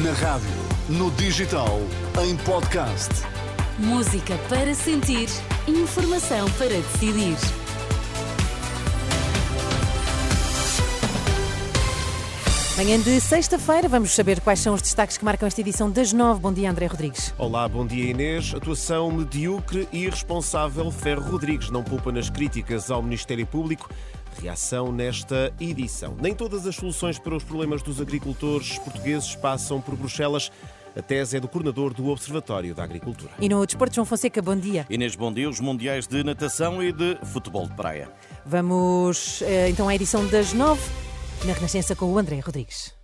Na rádio, no digital, em podcast. Música para sentir, informação para decidir. Manhã de sexta-feira, vamos saber quais são os destaques que marcam esta edição das nove. Bom dia, André Rodrigues. Olá, bom dia Inês. Atuação medíocre e irresponsável. Ferro Rodrigues não poupa nas críticas ao Ministério Público. Reação nesta edição. Nem todas as soluções para os problemas dos agricultores portugueses passam por Bruxelas. A tese é do coordenador do Observatório da Agricultura. E no Desporto, João Fonseca, bom dia. Inês, bom dia. Os Mundiais de Natação e de Futebol de Praia. Vamos eh, então à edição das nove, na Renascença com o André Rodrigues.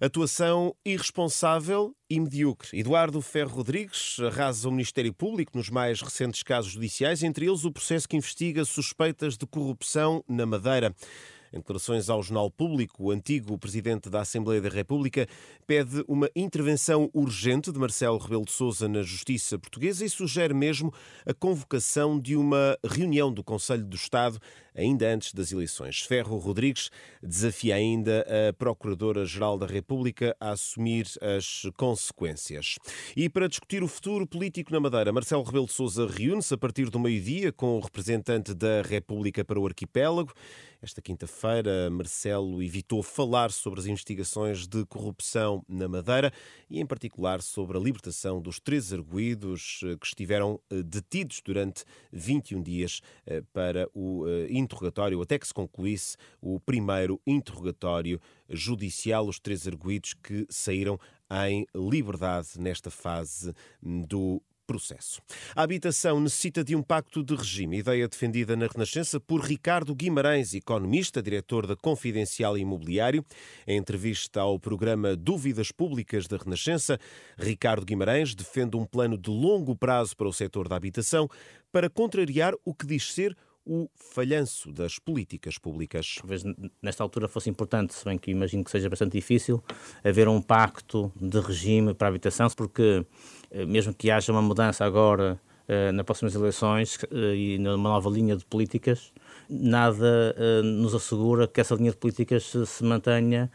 Atuação irresponsável e medíocre. Eduardo Ferro Rodrigues arrasa o Ministério Público nos mais recentes casos judiciais, entre eles o processo que investiga suspeitas de corrupção na Madeira. Em declarações ao Jornal Público, o antigo presidente da Assembleia da República pede uma intervenção urgente de Marcelo Rebelo de Sousa na Justiça Portuguesa e sugere mesmo a convocação de uma reunião do Conselho do Estado ainda antes das eleições. Ferro Rodrigues desafia ainda a Procuradora-Geral da República a assumir as consequências. E para discutir o futuro político na Madeira, Marcelo Rebelo de Sousa reúne-se a partir do meio-dia com o representante da República para o arquipélago. Esta quinta-feira, Marcelo evitou falar sobre as investigações de corrupção na Madeira e, em particular, sobre a libertação dos três arguídos que estiveram eh, detidos durante 21 dias eh, para o interrogatório, até que se concluísse o primeiro interrogatório judicial, os três arguídos que saíram em liberdade nesta fase do processo. A habitação necessita de um pacto de regime, ideia defendida na Renascença por Ricardo Guimarães, economista, diretor da Confidencial Imobiliário. Em entrevista ao programa Dúvidas Públicas da Renascença, Ricardo Guimarães defende um plano de longo prazo para o setor da habitação para contrariar o que diz ser o falhanço das políticas públicas. Talvez nesta altura fosse importante, se bem que imagino que seja bastante difícil, haver um pacto de regime para a habitação, porque eh, mesmo que haja uma mudança agora eh, nas próximas eleições eh, e numa nova linha de políticas, nada nos assegura que essa linha de políticas se mantenha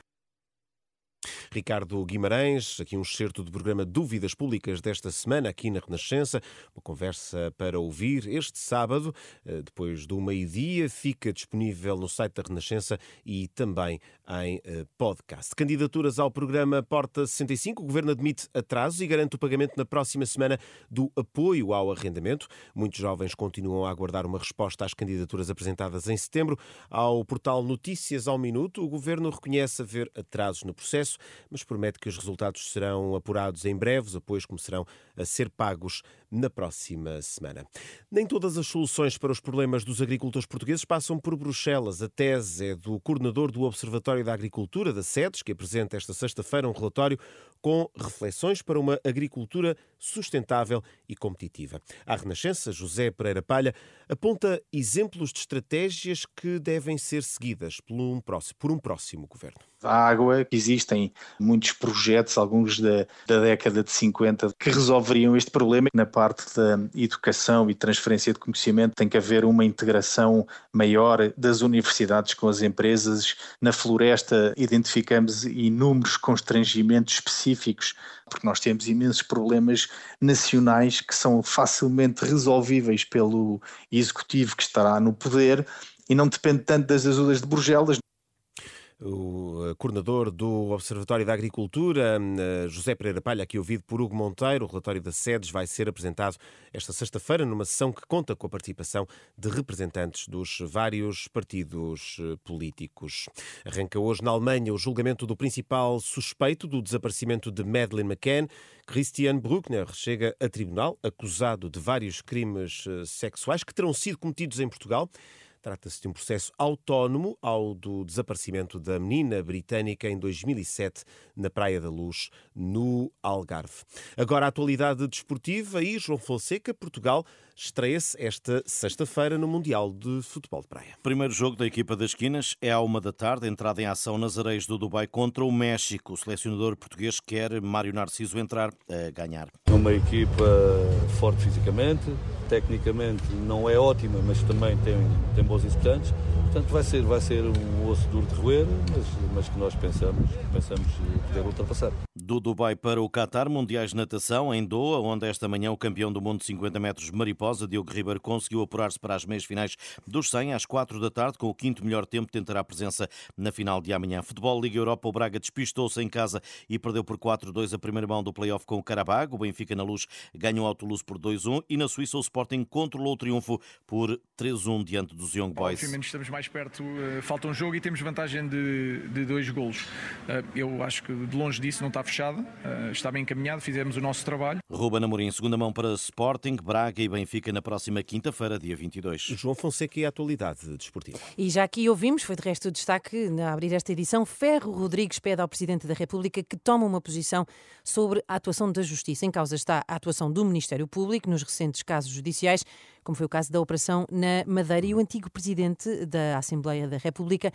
Ricardo Guimarães, aqui um excerto do programa Dúvidas Públicas desta semana, aqui na Renascença, uma conversa para ouvir este sábado, eh, depois do meio-dia, fica disponível no site da Renascença e também em eh, podcast. Candidaturas ao programa Porta 65, o Governo admite atrasos e garante o pagamento na próxima semana do apoio ao arrendamento. Muitos jovens continuam a aguardar uma resposta às candidaturas apresentadas em setembro. Ao portal Notícias ao Minuto, o Governo reconhece haver atrasos no processo mas promete que os resultados serão apurados em breve, os apoios começarão a ser pagos na próxima semana. Nem todas as soluções para os problemas dos agricultores portugueses passam por Bruxelas. A tese é do coordenador do Observatório da Agricultura, da SEDES, que apresenta esta sexta-feira um relatório com reflexões para uma agricultura sustentável e competitiva. A Renascença, José Pereira Palha, aponta exemplos de estratégias que devem ser seguidas por um próximo, por um próximo governo. A água, existem muitos projetos, alguns da, da década de 50, que resolveriam este problema. Na da educação e transferência de conhecimento tem que haver uma integração maior das universidades com as empresas. Na floresta identificamos inúmeros constrangimentos específicos, porque nós temos imensos problemas nacionais que são facilmente resolvíveis pelo executivo que estará no poder e não depende tanto das ajudas de Bruxelas o eh, coordenador do Observatório da Agricultura, eh, José Pereira Palha, aqui ouvido por Hugo Monteiro. O relatório da SEDES vai ser apresentado esta sexta-feira numa sessão que conta com a participação de representantes dos vários partidos eh, políticos. Arranca hoje na Alemanha o julgamento do principal suspeito do desaparecimento de Madeleine McCann. Christian Bruckner chega a tribunal acusado de vários crimes sexuais que terão sido cometidos em Portugal. Trata-se de um processo autónomo ao do desaparecimento da menina britânica em 2007 na Praia da Luz, no Algarve. Agora a atualidade desportiva e João Fonseca, Portugal estreia-se esta sexta-feira no Mundial de Futebol de Praia. Primeiro jogo da equipa das esquinas é à uma da tarde, entrada em ação nas areias do Dubai contra o México. O selecionador português quer Mário Narciso entrar a ganhar. Uma equipa forte fisicamente, tecnicamente não é ótima, mas também tem, tem bons executantes. Portanto, vai ser, vai ser um osso duro de roer, mas, mas que nós pensamos, pensamos poder ultrapassar. Do Dubai para o Qatar, Mundiais de Natação, em Doha, onde esta manhã o campeão do mundo de 50 metros mariposa, Diogo Ribeiro, conseguiu apurar-se para as meias finais dos 100 às 4 da tarde, com o quinto melhor tempo, tentará a presença na final de amanhã. Futebol Liga Europa, o Braga despistou-se em casa e perdeu por 4-2 a primeira mão do play-off com o Carabag. O Benfica na luz ganhou ao Toulouse por 2-1 e na Suíça o Sporting controlou o triunfo por 3-1 diante dos Young Boys. Obviamente estamos mais perto, uh, falta um jogo e temos vantagem de, de dois golos. Uh, eu acho que de longe disso não está fechada, uh, está bem encaminhado, fizemos o nosso trabalho. Ruben Amorim, segunda mão para Sporting, Braga e Benfica na próxima quinta-feira, dia 22. João Fonseca e a atualidade desportiva. E já aqui ouvimos, foi de resto o destaque na abrir esta edição, Ferro Rodrigues pede ao Presidente da República que tome uma posição sobre a atuação da Justiça. Em causa está a atuação do Ministério Público nos recentes casos judiciais, como foi o caso da operação na Madeira e o antigo Presidente da Assembleia da República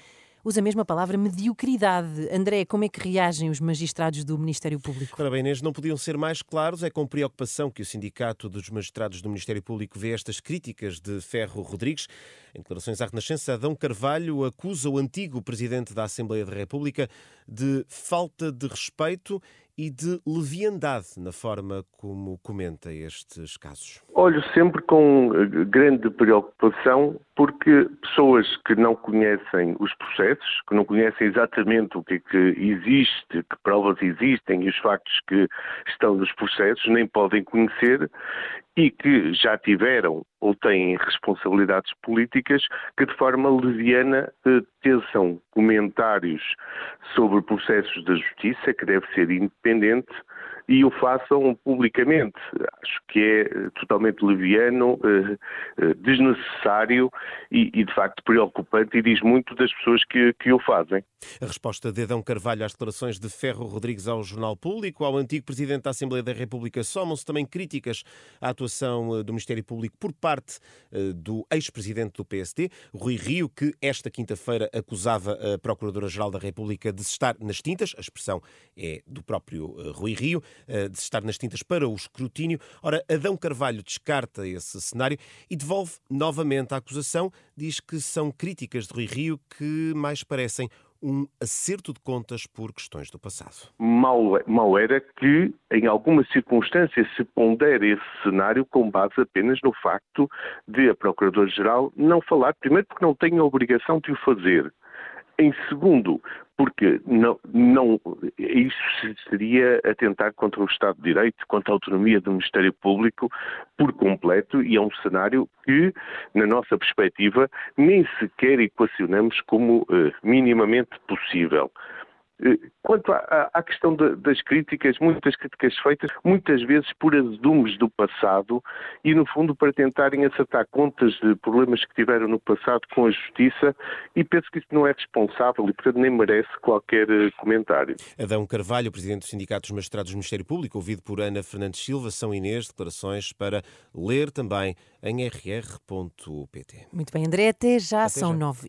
usa a palavra mediocridade. André, como é que reagem os magistrados do Ministério Público? Ora bem, Inês, não podiam ser mais claros. É com preocupação que o Sindicato dos Magistrados do Ministério Público vê estas críticas de Ferro Rodrigues. Em declarações à Renascença, Adão Carvalho acusa o antigo Presidente da Assembleia da República de falta de respeito e de leviandade na forma como comenta estes casos? Olho sempre com eh, grande preocupação porque pessoas que não conhecem os processos, que não conhecem exatamente o que é que existe, que provas existem e os factos que estão nos processos, nem podem conhecer e que já tiveram ou têm responsabilidades políticas que de forma leviana eh, teçam comentários sobre processos da justiça, que deve ser independente, e o façam publicamente. Acho que é eh, totalmente leviano, eh, desnecessário e, de facto preocupante e diz muito das pessoas que, que o fazem. A resposta de Adão Carvalho às declarações de Ferro Rodrigues ao Jornal Público, ao antigo Presidente da Assembleia da República, somam-se também críticas à atuação do Ministério Público por parte do ex-presidente do PSD, Rui Rio, que esta quinta-feira acusava a Procuradora-Geral da República de estar nas tintas, a expressão é do próprio Rui Rio, eh, de estar nas tintas para o escrutínio. Ora, Adão Carvalho descarta esse cenário e devolve novamente a acusação, diz que são críticas de Rui Rio que mais parecem um acerto de contas por questões do passado. Mal, mal era que, em algumas circunstâncias, se pondere esse cenário com base apenas no facto de a Procuradora-Geral não falar, primeiro porque não tem a obrigação de o fazer, em segundo, porque não, não, isso seria atentar contra o Estado de Direito, contra a autonomia do Ministério Público por completo e é um cenário que, na nossa perspectiva, nem sequer equacionamos como eh, minimamente possível. Eh, quanto à, à questão de, das críticas, muitas críticas feitas, muitas vezes por azedumes do passado e, no fundo, para tentarem acertar contas de problemas que tiveram no passado com a justiça, e penso que isso não é responsável e, portanto, nem merece qualquer eh, comentário. Adão Carvalho, presidente do Sindicato dos Magistrados do Ministério Público, ouvido por Ana Fernandes Silva, São Inês, declarações para ler também em rr.pt. Muito bem, André, até já até são já. 9